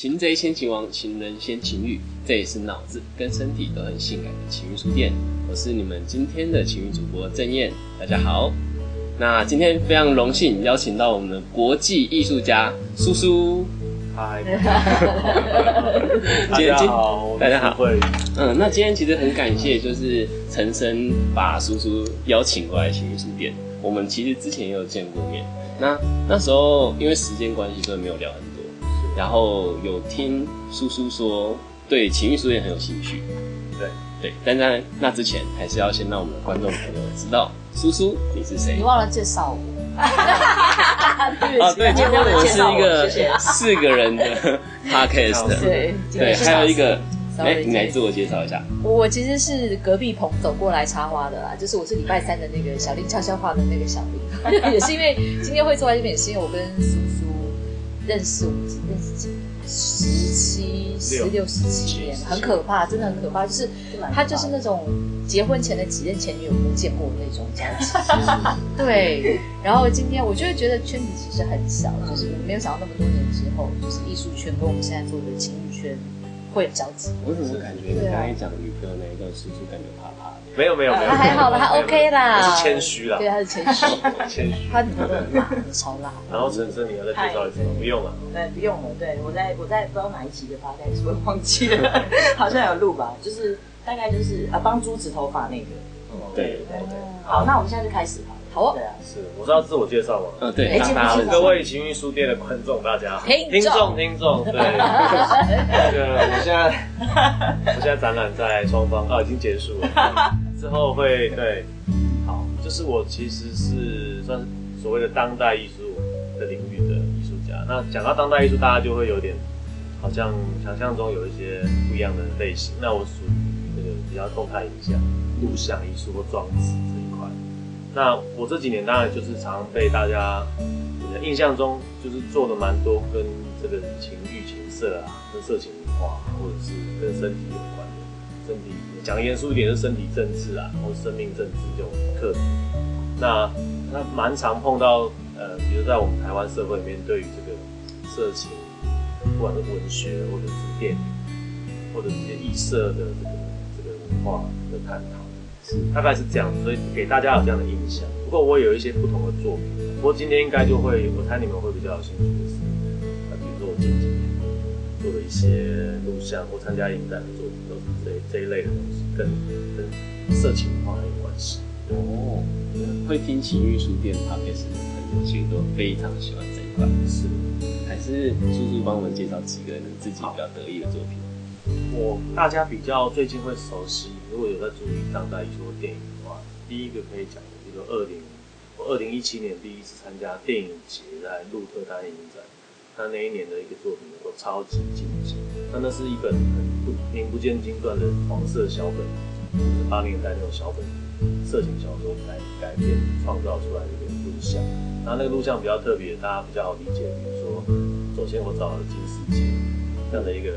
擒贼先擒王，擒人先擒欲，这也是脑子跟身体都很性感的情欲书店。我是你们今天的情欲主播郑燕，大家好。那今天非常荣幸邀请到我们的国际艺术家苏苏。嗨，今天今好，大家好嗯，那今天其实很感谢，就是陈生把苏苏邀请过来情欲书店。我们其实之前也有见过面，那那时候因为时间关系，所以没有聊很多。然后有听叔叔说对情欲书店很有兴趣，对。对，但在那之前，还是要先让我们的观众朋友知道叔叔你是谁？你。忘了介绍我。啊，对，今天我们是一个四个人的 podcast，对对，还有一个，哎你来自我介绍一下。我其实是隔壁棚走过来插花的啦，就是我是礼拜三的那个小丽悄悄话的那个小丽，也是因为今天会坐在这边，也是因为我跟苏苏认识，我们认识几年十七、十六、十七年，很可怕，真的很可怕，就是他就是那种结婚前的几任前女友都见过的那种交集。对，然后今天我就会觉得圈子其实很小，就是我没有想到那么多年之后，就是艺术圈跟我们现在做的情侣圈会有交集。我怎么感觉你刚才讲女朋友那一段叔叔感觉怕怕的？没有没有没有，他还好啦，他 OK 啦，他是谦虚啦对，，他是谦虚，谦虚。他女朋友都很辣，超辣。然后陈生，你要再介绍一次吗？不用了。对，不用了。对我在我在不知道哪一集的 p o d c 我忘记了，好像有录吧，就是大概就是啊帮猪子头发那个。对对对。好，那我们现在就开始好了。好啊。是，我是要自我介绍吗？嗯，对，哎让大家各位情欲书店的观众，大家好，听众听众，听众，对，那个我现在 我现在展览在双方啊，已经结束了，之后会对，好，就是我其实是算是所谓的当代艺术的领域的艺术家。那讲到当代艺术，大家就会有点好像想象中有一些不一样的类型。那我属于那个比较动态影像、录像艺术或装置。那我这几年当然就是常被大家印象中就是做的蛮多跟这个情欲、情色啊、跟色情文化，或者是跟身体有关的，身体讲严肃一点是身体政治啊，或生命政治这种课题。那那蛮常碰到呃，比如在我们台湾社会里面，对于这个色情，不管是文学或者是电影，或者是一些异色的这个这个文化的探讨。大概是这样，所以给大家有这样的印象。不过我有一些不同的作品，不过今天应该就会，我猜你们会比较有兴趣的是，呃，比如说我近几年做的一些录像或参加影展的作品，都是这这一类的东西，跟跟色情文化很有关系。哦，会听情欲书店 podcast 的朋友其实都非常喜欢这一块。是，还是叔叔帮我们介绍几个你自己比较得意的作品。我大家比较最近会熟悉，如果有在注意当代艺术电影的话，第一个可以讲的，比如说二零，我二零一七年第一次参加电影节在鹿特丹影展，他那一年的一个作品能够超级精致，那那是一本很不名不见经传的黄色小本，就是八零年代那种小本色情小说改改编创造出来的一个录像，然后那个录像比较特别，大家比较好理解，比如说，首先我找了金世杰这样的一个。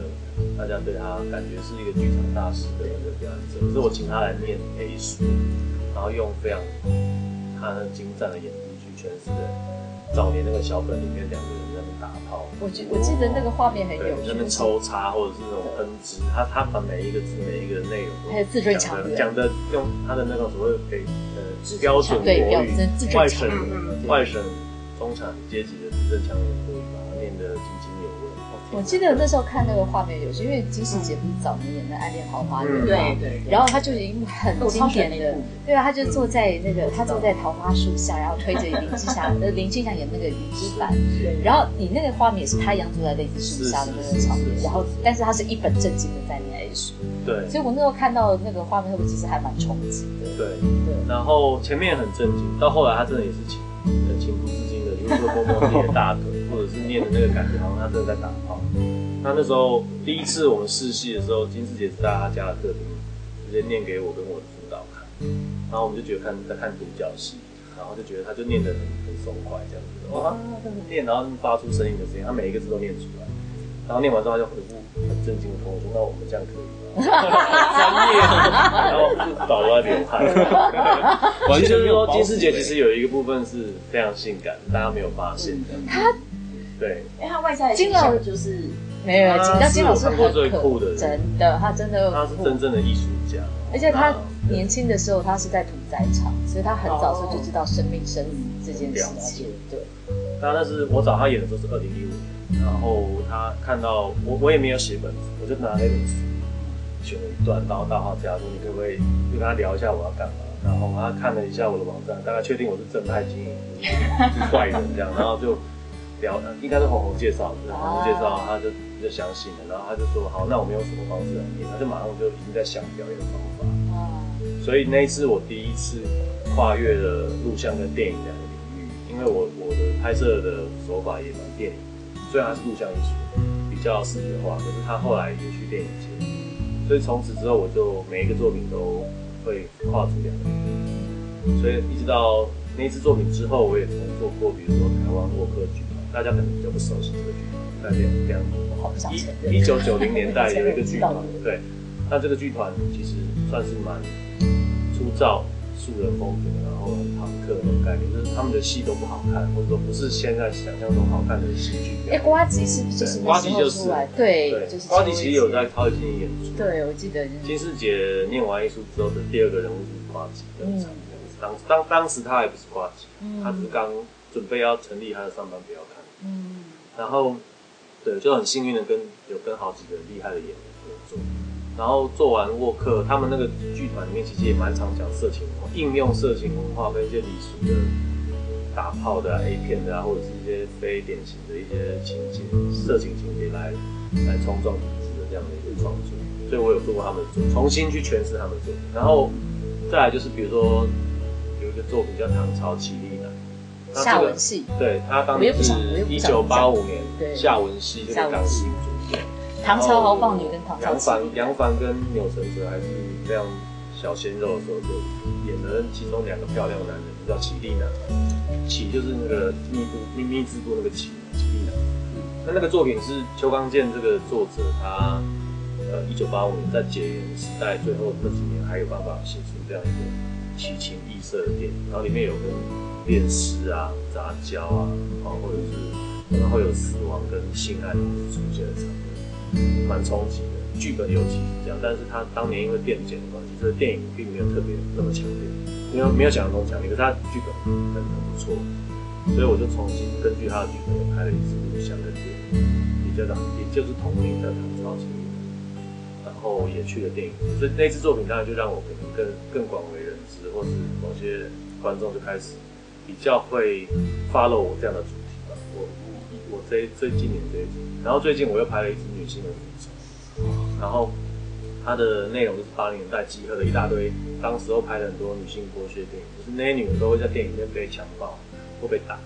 大家对他感觉是一个剧场大师的一个表演者，可是我请他来念 A 书，然后用非常他很精湛的演技去诠释的早年那个小本里面两个人在那边打炮，我记我记得那个画面很有，趣，在那边抽插或者是那种喷汁，他他把每一个字每一个内容都还有字正腔圆讲的用他的那个所谓给呃标准国对标语外省外省中产阶级的字正腔圆我记得那时候看那个画面有些，因为金世杰不是早年演的《暗恋桃花源》嗯嘛，对对。然后他就有一幕很经典的对啊，他就坐在那个他坐在桃花树下，然后推着林青霞，呃，林青霞演那个雨之版，对。然后你那个画面也是他一样坐在类似树下的那个场面，然后但是他是一本正经的在念书，对。所以我那时候看到那个画面，我其实还蛮冲击的。对。对，然后前面很震惊，到后来他真的也是情很情不自禁的，就是说摸摸自己的大腿，或者是念的那个感觉，好像他真的在打炮。那那时候第一次我们试戏的时候，金世杰是在他家的客厅直接念给我跟我的辅导看，然后我们就觉得看在看独角戏，然后就觉得他就念得很很松快这样子，哇，这样子念，然后发出声音的声音，他每一个字都念出来，然后念完之后他就回复很震惊的跟我说，那我们这样可以吗？专业，然后副导都在流汗。完全就是说，没有金世杰其实有一个部分是非常性感，大家没有发现的。他对。因为他外在的形象就是没有，金那金老师他是我看过最很酷的人真的，他真的他是真正的艺术家，而且他年轻的时候，他是在屠宰场，所以他很早时候就知道生命生离这件事情。对，他那是我找他演的时候是二零一五年，然后他看到我我也没有写本子，我就拿那本书选了一段，然后到他家说你可不可以就跟他聊一下我要干嘛，然后他看了一下我的网站，大概确定我是正派经营，不是坏人这样，然后就聊，应该是红红介绍的，就是红红介绍他就就相信了，然后他就说好，那我们用什么方式来演，他就马上就已经在想表演的方法。啊，所以那一次我第一次跨越了录像跟电影两个领域，因为我我的拍摄的手法也蛮电影，虽然它是录像艺术，比较视觉化，可是他后来也去电影节，所以从此之后我就每一个作品都会跨出两个。领域，所以一直到那一次作品之后，我也曾做过，比如说台湾沃克剧。团，大家可能比较不熟悉这个剧团，在两两。一一九九零年代有一个剧团对，那这个剧团其实算是蛮粗糙、素人风格，然后很朋克那种概念，就是他们的戏都不好看，或者说不是现在想象中好看的戏剧哎，演。瓜吉是不是就是瓜吉就是？对，对就是，瓜吉其实有在秋超级演出。对我记得就是金世杰念完艺术之后的第二个人物就是瓜吉登场。当当当时他还不是瓜吉，他是刚准备要成立他的上班不要看。嗯，然后对，就很幸运的跟有跟好几个厉害的演员合作。然后做完沃克，他们那个剧团里面其实也蛮常讲色情文化，应用色情文化跟一些礼俗的打炮的、啊、A 片的啊，或者是一些非典型的一些情节、色情情节来来冲撞体制的这样的一个创作。所以我有做过他们的作品，重新去诠释他们的作品。然后再来就是比如说有一个作品叫《唐朝奇丽夏文戏，对他当我又不年是一九八五年对。夏文熙这个港星主演，唐朝豪放女跟唐朝凡杨凡跟钮承泽还是非常小鲜肉的时候，就演了其中两个漂亮的男人，叫绮丽男，绮就是那个密布密密字部那个绮，绮丽男。那那个作品是邱刚健这个作者他呃一九八五年在解严时代最后那几年还有办法写出这样一个奇情异色的电影，然后里面有跟恋尸啊、杂交啊，啊或者是可能会有死亡跟性爱同时出现的场面，蛮冲击的。剧本尤其是这样，但是他当年因为电剪的关系，这个电影并没有特别那么强烈，没有没有想象中强烈，可是他剧本很很不错，所以我就重新根据他的剧本又拍了一支录像的电影，也叫做也就是同名的《唐朝情侣》，然后也去了电影，所以那支作品当然就让我更更广为人知，或是某些观众就开始比较会 follow 我这样的主题吧。我我这最近年这一集，然后最近我又拍了一支女性的复仇，然后它的内容就是八零年代集合了一大堆，当时候拍了很多女性剥削电影，就是那些女人都会在电影里面被强暴或被打，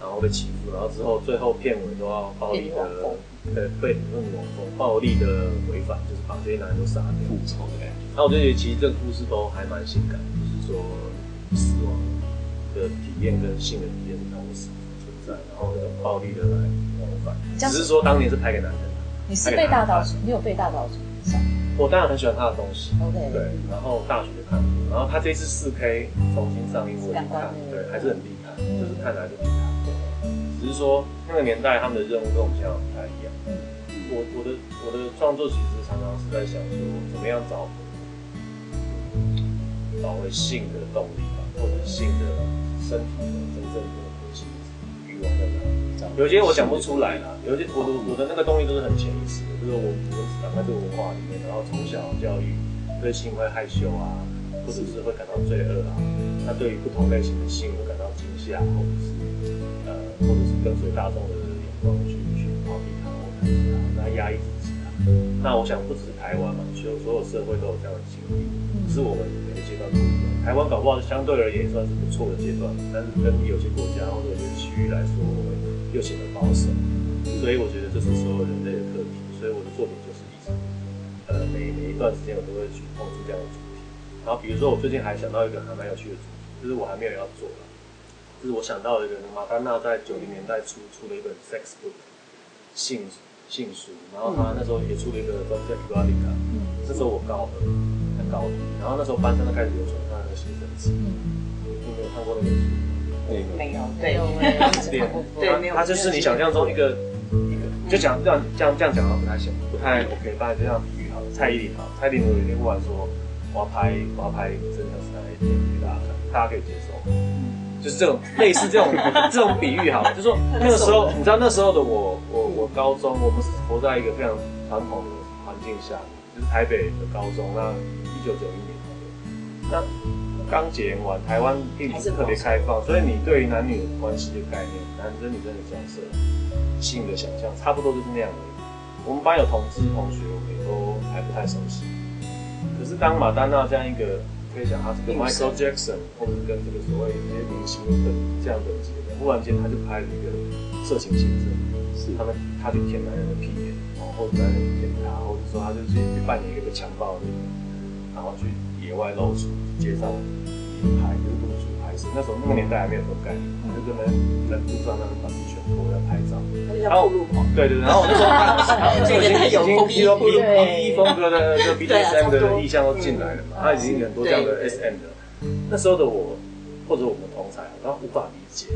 然后被欺负，然后之后最后片尾都要暴力的，呃，被那种暴力的违反，就是把这些男人都杀掉。复仇的感觉。那我就觉得其实这个故事都还蛮性感，就是说死亡的体验跟性的体验是同时存在，然后那种暴力的来往返，只是说当年是拍给男人的。你是被大岛主，你有被大岛主影响我当然很喜欢他的东西，？OK，对，然后大学就看过，然后他这次四 K 重新上映，我也去看，对，还是很厉害，就是看来就厉害。只是说那个年代他们的任务跟我们现在不太一样。我我的我的创作其实常常是在想说，怎么样找找回性的动力吧，或者性的身体的真正的核心欲望在哪里？有些我讲不出来啦，有些我的我的那个东西都是很潜意识的，就是我我们长在这个文化里面，然后从小教育对性会害羞啊，或者是会感到罪恶啊，那对于不同类型的性会感到惊吓，或者是呃，或者是跟随大众的眼光去去逃避它或排斥它，那压抑自己啊。那我想不只是台湾嘛，所有所有社会都有这样的经历，只是我们每个阶段不一样。台湾搞不好相对而言也算是不错的阶段，但是跟有些国家或者有些区域来说，我们又显得保守。所以我觉得这是所有人类的课题。所以我的作品就是一直，呃，每每一段时间我都会去碰触这样的主题。然后比如说我最近还想到一个还蛮有趣的主题，就是我还没有要做了，就是我想到了一个马丹娜在九零年代初出了一本 sex book 性性书，然后他那时候也出了一个专辑叫《Erotica》，那时候我高二，在高一，然后那时候班上就开始流传他那个写真集，你有没有看过那本书？那个没有，对。没有，哎，对对没有。他就是你想象中一个一个，就就讲这样这样这样讲的不太行，不太 OK。大家这样比喻好了，蔡依林好，蔡依林有一天忽然说我要拍我要拍真的是那一天给大家看，大家可以接受。就是这种类似这种 这种比喻好了，就说那个时候，你知道那时候的我，我我高中，我们是活在一个非常传统的环境下，就是台北的高中，那一九九一年那刚解严完，台湾并不是特别开放，所以你对于男女关系的概念，男生女生的角色、性的想象，差不多就是那样的。我们班有同志同学，我们也都还不太熟悉。可是当马丹娜这样一个。可以想，他是跟 Michael Jackson，或者是跟这个所谓一些明星的这样等级的，忽然间他就拍了一个色情写真，是。他们他去舔男人的屁眼，哦，或者男人舔他，或者说他就是去扮演一个被强暴的人，然后去野外露出，街上拍，就是露出拍摄。那时候那个年代还没有这种概念，就跟人在路上那个把全脱要拍照，然后对对对，然后我那时候他就 已经已经披披披风格的这个 BDSM 的意向都进来了嘛，他已经很多这样的 SM 的。那时候的我或者我们同才，然后无法理解，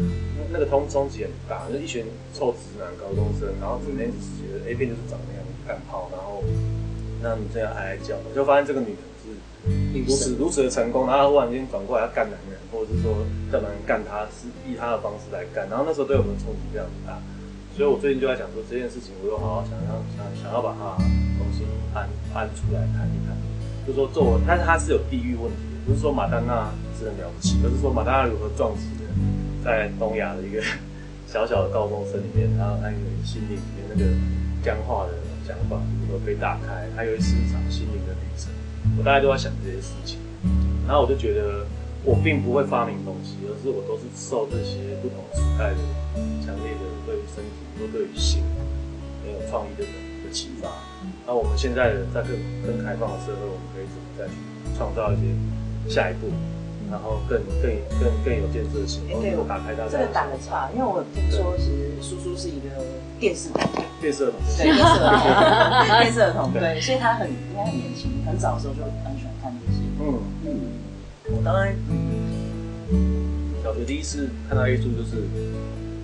那个冲冲击很大，就一群臭直男高中生，然后整天只是觉得 A 片就是长那样干炮，然后那你这样哀哀叫，就发现这个女人是如此如此的成功，然后忽然间转过来要干男人，或者是说叫男人干她，是以她的方式来干，然后那时候对我们冲击非常大，所以我最近就在想说这件事情，我又好好想要想想要把它重新搬搬出来谈一谈，就说做，但是它是有地域问题。不是说马丹娜是很了不起，而是说马丹娜如何撞击的，在东亚的一个小小的高中生里面，然后他有心灵里面那个僵化的想法如何被打开，他有一次一场心灵的旅程。我大概都在想这些事情，然后我就觉得我并不会发明东西，而是我都是受这些不同时代的强烈的对于身体或对于性很有创意的人的启发。那我们现在的在更更开放的社会，我们可以怎么再创造一些？下一步，然后更更更更有建设性，对我打开大家。这个打的差，因为我听说其实叔叔是一个电视童，电视童，对 电视童，电视童，对，所以他很应该很年轻，很早的时候就很喜欢看这些。嗯嗯，我当然，小学第一次看到 A 柱就是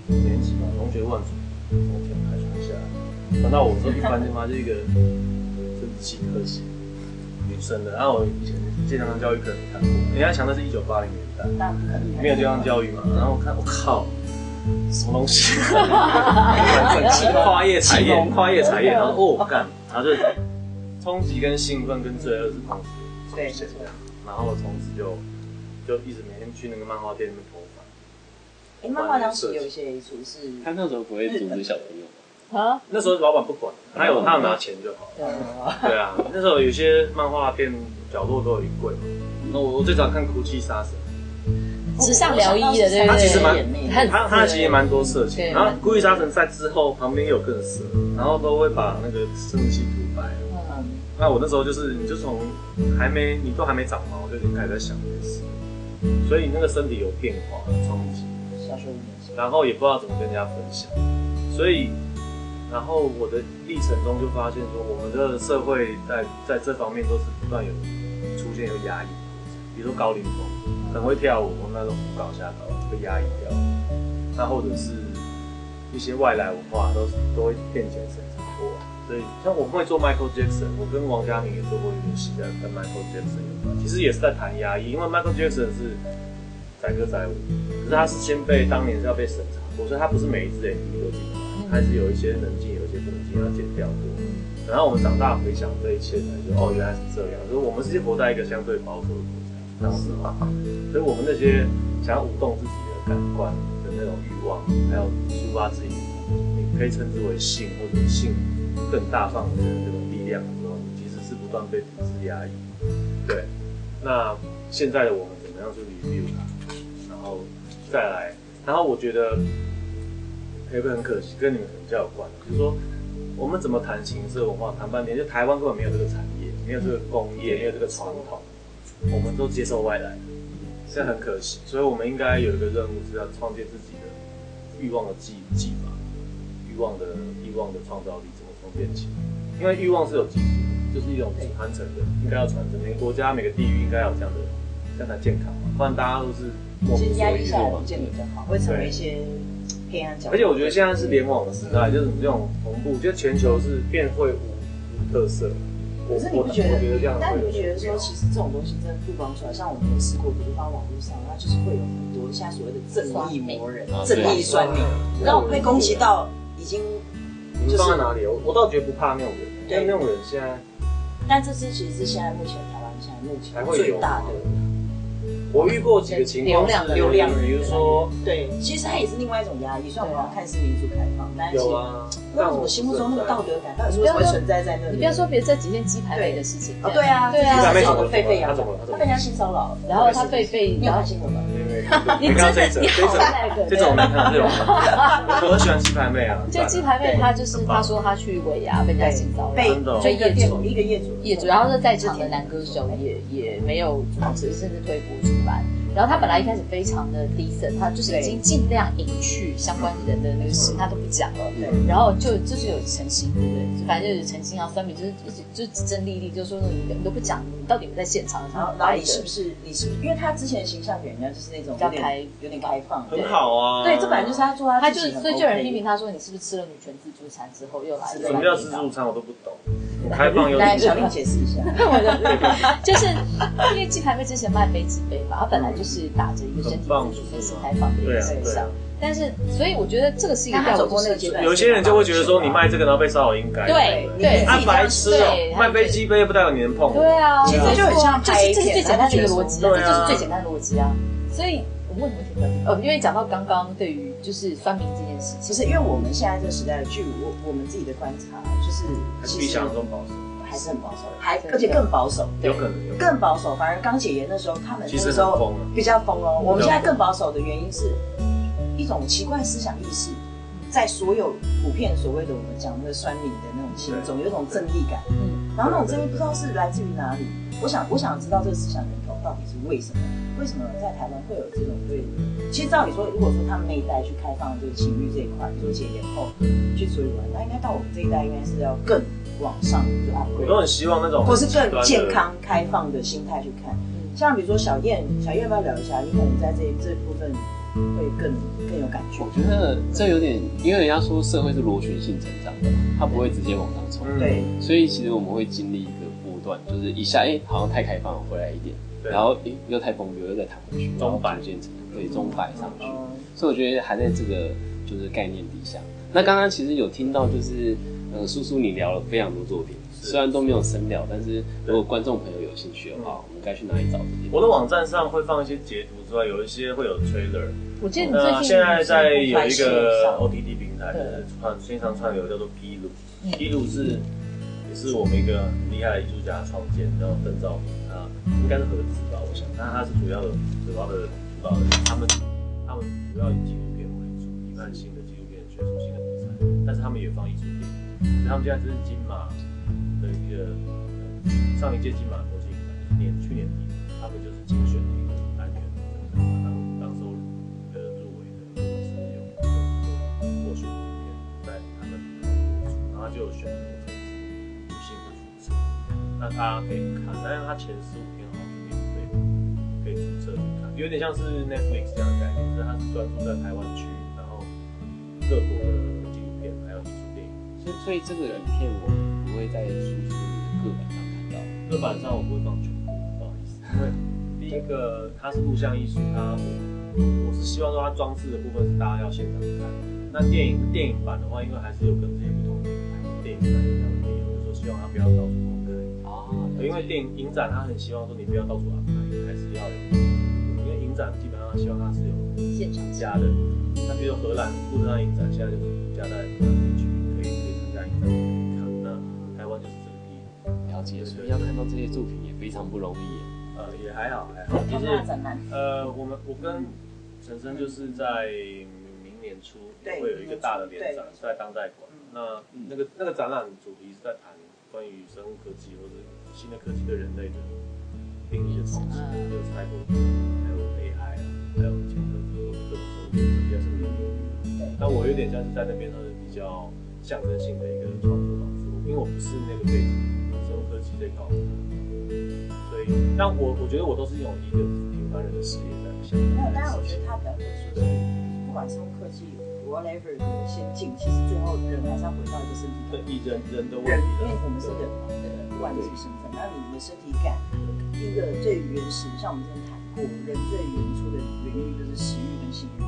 五年级嘛，同学万组从天台传下来，传到我说一般的话就一个生殖器科系。女生的，然后我以前健康教育课看过，人家强的是一九八零年代，那不可能没有健康教育嘛。然后我看，我靠，什么东西？跨业产业，跨业产业，然后哦干，然后就冲击跟兴奋跟罪恶是同时出现的，然后从此就就一直每天去那个漫画店那边偷翻。哎，漫画当时有一些厨师，他那时候不会阻止小朋友。啊，那时候老板不管，他有他有拿钱就好。对啊，那时候有些漫画店角落都有一柜嘛。那我我最早看《哭泣杀神》，时尚疗愈的，对不对？他其实蛮，他他其实蛮多色情。然后《哭泣杀神》在之后旁边有更色，然后都会把那个生殖器涂白。那我那时候就是，你就从还没你都还没长毛，就已经开始在想这件事。所以那个身体有变化，冲击。然后也不知道怎么跟人家分享，所以。然后我的历程中就发现说，我们的社会在在这方面都是不断有出现有压抑，比如说高凌风很会跳舞，那种舞蹈下搞被压抑掉，那或者是一些外来文化都都会变成审查过，所以像我会做 Michael Jackson，我跟王嘉明也做过一部戏在跟 Michael Jackson 有关，其实也是在谈压抑，因为 Michael Jackson 是载歌载舞，可是他是先被当年是要被审查过，所以他不是每一支 MV 都进。还是有一些冷静，有一些不能静，要剪掉过。然后我们长大回想这一切，才就哦，原来是这样。就是我们是活在一个相对保守的国家，当时嘛，所以我们那些想要舞动自己的感官的那种欲望，还有抒发自己，你可以称之为性或者性更大范围的这种力量的时候，其实是不断被体制压抑。对，那现在的我们怎么样去 review 它？然后再来，然后我觉得。有个很可惜，跟你们可能较有关，就是说我们怎么谈情色文化，谈半天，就台湾根本没有这个产业，没有这个工业，没有这个传统，我们都接受外来的，现在很可惜。所以我们应该有一个任务，是要创建自己的欲望的技技法，欲望的欲望的创造力怎么从变起？因为欲望是有基础，就是一种传承的，应该要传承。每个国家每个地域应该要有这样的，这样才健康嘛，不然大家都是。其实压抑下来不见得较好，会成为一些。黑暗角落。而且我觉得现在是联网的时代，就是这种同步，就全球是变会无无特色。我可是你我不觉得我觉得这样？但你会不觉得说，其实这种东西真的曝光出来，像我们有试过，比如放网络上，它就是会有很多现在所谓的正义魔人啊、正义酸民，让我被攻击到已经。你们放在哪里？我我倒觉得不怕那种人，因为那种人现在但这次其实是现在目前台湾现在目前最大的。我遇过几个情况流量流量，比如说对，其实它也是另外一种压力。虽然我们要看似民主开放，但是有啊，不知道我心目中那个道德感到底是为什么会存在在那里？你不要说别这几件鸡排妹的事情，哦，对啊，对啊，他被人家性骚扰，然后他被被，你有看新闻吗？你真的你好那个，这种没看这种，我很喜欢鸡排妹啊。就鸡排妹，她就是她说她去尾牙被人家性骚扰，被被业主一个业主业主，然后是在场的男歌手也也没有阻止，甚至推波出来。然后他本来一开始非常的 decent，，他就是已经尽量隐去相关人的那个事，他都不讲了。对，然后就就是有澄清，对不对？反正就是澄清啊，酸民就是一直就指证丽丽，就说你你都不讲，你到底不在现场？然后然后你是不是你是不是？因为他之前形象给人家就是那种比较开有点开放，很好啊。对，这本来就是他做他他就所以就有人批评他说你是不是吃了女权自助餐之后又来？什么叫自助餐？我都不懂。开放又来，小丽解释一下。我 的就是因为鸡排妹之前卖飞机杯嘛，它本来就是打着一个身体自主、分析开放的一个形象。但是，所以我觉得这个是一个走过那个阶段。有些人就会觉得说，你卖这个然后被骚扰应该。对对，按白痴哦，卖飞机杯不代表你能碰。对啊，其实就很像拍这是最简单的一个逻辑啊，这就是最简单的逻辑啊。所以我为什么问题？呃，因为讲到刚刚对于就是酸民这件事情，其实因为我们现在这个时代，据我我们自己的观察，就是还是比想象中保守。还是很保守，还而且更保守，有可能更保守。反而刚解严的时候，他们那个时候比较疯哦。我们现在更保守的原因是一种奇怪思想意识，在所有普遍所谓的我们讲那个酸民的那种心中，有一种正义感。嗯，然后那种正义不知道是来自于哪里。我想，我想知道这个思想到底是为什么？为什么在台湾会有这种对？其实照理说，如果说他们那一代去开放这个情欲这一块，比如解严后去处理完，那应该到我们这一代应该是要更。往上就我都很希望那种，或是更健康开放的心态去看。像比如说小燕，小燕要不要聊一下？你可能在这这部分会更更有感觉。我觉得这有点，因为人家说社会是螺旋性成长的嘛，它不会直接往上冲。对，所以其实我们会经历一个波段，就是一下哎好像太开放了，回来一点，然后哎又太封闭，又再弹回去，中摆渐成对中摆上去。所以我觉得还在这个就是概念底下。那刚刚其实有听到就是。呃，叔叔，你聊了非常多作品，虽然都没有深聊，但是如果观众朋友有兴趣的话，我们该去哪里找这些？我的网站上会放一些截图之外，有一些会有 trailer。我记得你最近现在在有一个 OTT 平台的串线上串流叫做披露，披露是也是我们一个很厉害的艺术家创建，叫邓兆明，他应该是合资吧，我想，但他是主要的主要的主导人，他们他们主要以纪录片为主，一般性的纪录片、学术性的题材，但是他们也放艺术片。他们现在这是金马的一个上一届金马国际影展，年去年底，他们就是精选的一个单元，当当收的入围的，是有有获选的影片在他们然后就选出这次女性的主持，那大家可以看，但是他前十五天好像是免费的，可以注册去看，有点像是 Netflix 这样的概念，就是它是专注在台湾区，然后各国的纪录片还有艺术电影。所以这个影片我不会在叔叔的个板上看到，个板上我不会放全部，不好意思。因为第一个它是录像艺术，它我我是希望说它装置的部分是大家要现场看。那电影电影版的话，因为还是有跟这些不同的电影版一样的内容，就是说希望它不要到处。因为电影影展他很希望说你不要到处安排，还是要有，因为影展基本上希望它是有现场加的。那比如荷兰布特上影展现在就是加在荷兰地区。那台湾就是这个地方，了解，所以要看到这些作品也非常不容易。呃，也还好，还好。就是呃，我们我跟陈生就是在明年初会有一个大的联展，是在当代馆。那那个那个展览主题是在谈关于生物科技或者新的科技对人类的定义的重新，还有财富，还有 AI 啊，还有前科技或者各种生物比较深的领域。那我有点像是在那边，它是比较。象征性的一个创作方式，因为我不是那个背景，生物科技这一块，所以，但我我觉得我都是用一个平凡人的视野在想。没有，但是我觉得他比较特殊，是不管生物科技 whatever 的先进，其实最后人还是要回到一个身体对，以人人的问，题因为我们是人嘛，对，不管你是身份，那你的身体感，第一个最原始，像我们之前谈过，人最原初的原欲就是食欲跟性欲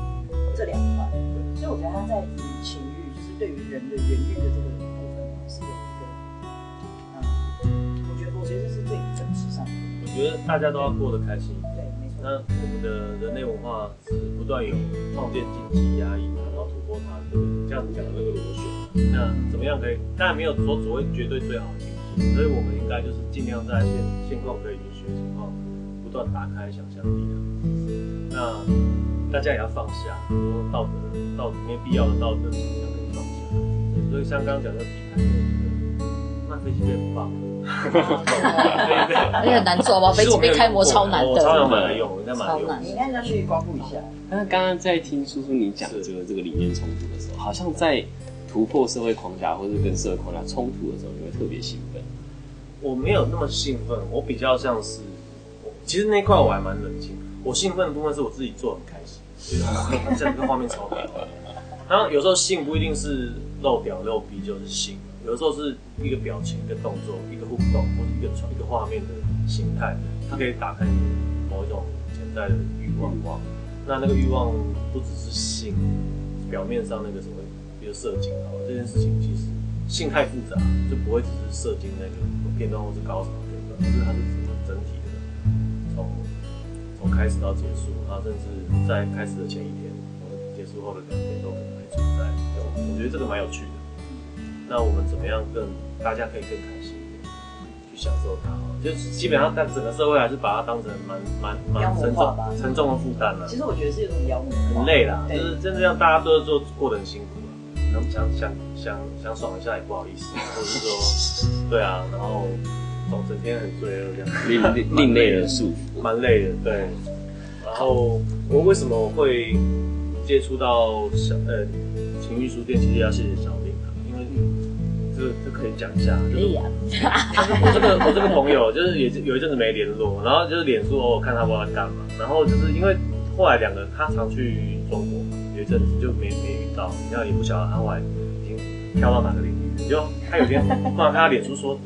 这两块，所以我觉得他在于情欲，就是对于人的原欲的这个部分是有一个，嗯，我觉得我觉得这是最本质上的，我觉得大家都要过得开心。对，没错。那我们的人类文化是不断有创建禁忌、压抑它，然后突破它这样子讲的那个螺旋。那怎么样可以？当然没有说所谓绝对最好的境界，所以我们应该就是尽量在现现况可以允许的情况，不断打开想象力。那大家也要放下，说道德道没必要的道德想象可以放下。所以像刚刚讲的底盘，我觉得那飞机杯很棒。而且很难做吧？飞机杯开模超难我超想的，买来用，应该买来用。超难你应该要去光顾一下，那刚刚在听叔叔你讲这个这个理念冲突的时候，好像在突破社会框架或者跟社会框架冲突的时候，你会特别兴奋。我没有那么兴奋，我比较像是，我其实那一块我还蛮冷静。我兴奋的部分是我自己做得很开心，觉 得这个画面超美。然后有时候性不一定是露表露逼就是性，有的时候是一个表情、一个动作、一个互动，或者一个一个画面的形态，它可以打开你某一种潜在的欲望。那那个欲望不只是性，表面上那个什么，比如射精好了，这件事情其实性太复杂，就不会只是射精那个片段或是高潮片段，而是它是整个整体的，从从开始到结束，然后甚至在开始的前一天，或者结束后的两天都可能会存在。就我觉得这个蛮有趣的。那我们怎么样更大家可以更开心一点去享受它？就是基本上，但整个社会还是把它当成蛮蛮蛮沉重沉重的负担了。其实我觉得是一种妖魔化，很累啦，就是真的让大家都做过得很辛苦想想想想爽一下也不好意思，或者是说，对啊，然后总整天很罪恶这样，另另另类的束缚，蛮累的，对。然后我为什么会接触到小呃情欲书店？其实要谢谢小林啊，因为这个这可以讲一下，就是可以啊。我这个我这个朋友就是也有一阵子没联络，然后就是脸书偶尔看他不知道干嘛，然后就是因为后来两个他常去中国嘛，有一阵子就没没遇到，然后也不晓得他后来已经跳到哪个领域，就他有一天突然看他脸书说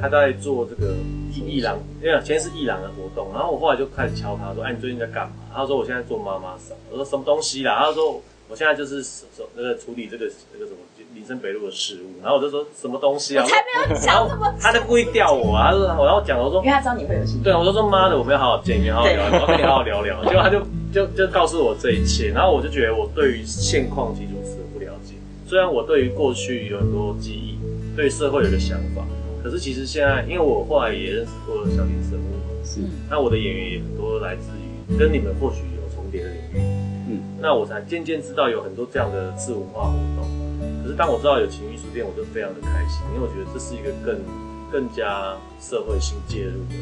他在做这个艺艺廊，因为前天是艺廊的活动，然后我后来就开始敲他说，哎你最近在干嘛？他说我现在做妈妈桑，我说什么东西啦？他说我现在就是手手那个处理这个那个什么林森北路的事务，然后我就说什么东西啊？我才没有讲这么 他就故意吊我啊！他说，我然后讲，我说因为，他知道你会有兴趣。对，我就说妈的，我们要好好见面，好好聊聊，我跟你好好聊聊。结果他就就就告诉我这一切，然后我就觉得我对于现况其实如此的不了解。虽然我对于过去有很多记忆，对社会有个想法，可是其实现在，因为我后来也认识过小林生物嘛，是那我的演员也很多来自于跟你们或许有重叠的领域，嗯，那我才渐渐知道有很多这样的次文化活动。可是当我知道有情欲书店，我就非常的开心，因为我觉得这是一个更更加社会性介入的，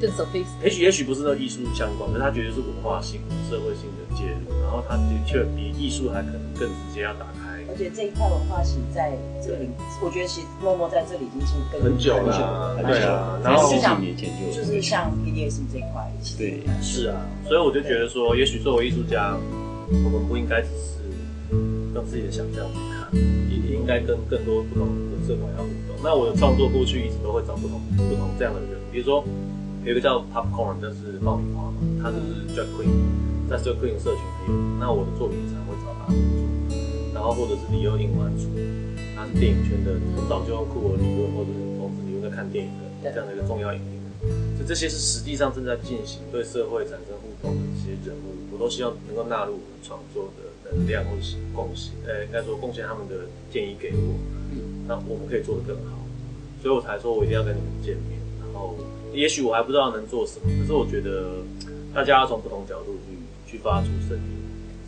更 sophisticated。也许也许不是那艺术相关，可是他绝对是文化性、社会性的介入，然后他的确比艺术还可能更直接要打开。而且这一块文化其实在这里，我觉得其实默默在这里已经进更很久了很久对啊然后十几年前就有。就是像 BDSM 这一块，对。是啊，所以我就觉得说，也许作为艺术家，我们不应该只是用自己的想象也应该跟更多不同的社团要互动。那我的创作过去一直都会找不同不同这样的人，比如说有一个叫 Popcorn，就是爆米花嘛，他就是 Jack Queen，在 Drag Queen 社群里有，那我的作品才会找他合作。然后或者是李幼英玩主，他是电影圈的很早就用酷我理论或者是同时理论在看电影的这样的一个重要影评人。就这些是实际上正在进行对社会产生互动的这些人物，我都希望能够纳入我的创作的能量或是贡献，呃，应该说贡献他们的建议给我，那我们可以做得更好。所以我才说我一定要跟你们见面。然后也许我还不知道能做什么，可是我觉得大家要从不同角度去去发出声音，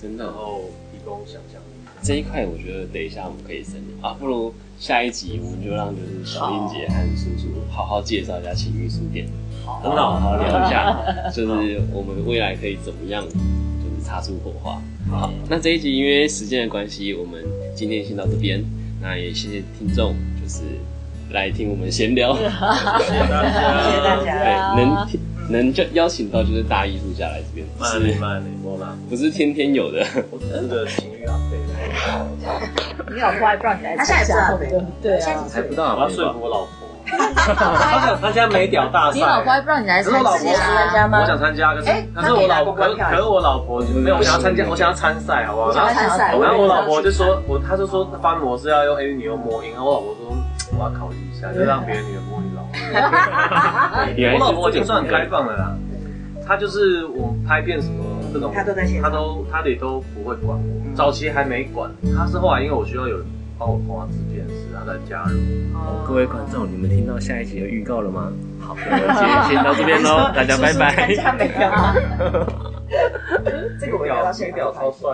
真的然后提供想象力。这一块，我觉得等一下我们可以深聊啊，不如下一集我们就让就是小英姐和叔叔好好介绍一下情欲书店，很好好好聊一下，就是我们未来可以怎么样，就是擦出火花。好，那这一集因为时间的关系，我们今天先到这边，那也谢谢听众，就是来听我们闲聊，谢谢大家，谢谢大家对，能听能就邀请到就是大艺术家来这边，是不是天天有的。我只是个情欲女阿伯。你老婆还不让你来参加？对啊，还不到，我要说服我老婆。他想参加美屌大赛，你老婆还不让你来参加？参加吗？我想参加，可是可是我老婆，可是我老婆没有，我想要参加，我想要参赛，好不好？参赛。然后我老婆就说，我他就说翻模是要用 A 女用模音，然后我老婆说我要考虑一下，就让别的女人摸 你老婆。我老婆已经算很开放了啦，她就是我拍片什么这种，她都在线，她都她也都不会管我。早期还没管，她是后来因为我需要有人帮我画制片师，她再加入。各位观众，你们听到下一集的预告了吗？好，我们先先到这边喽，大家拜拜。这个我要先掉超帅。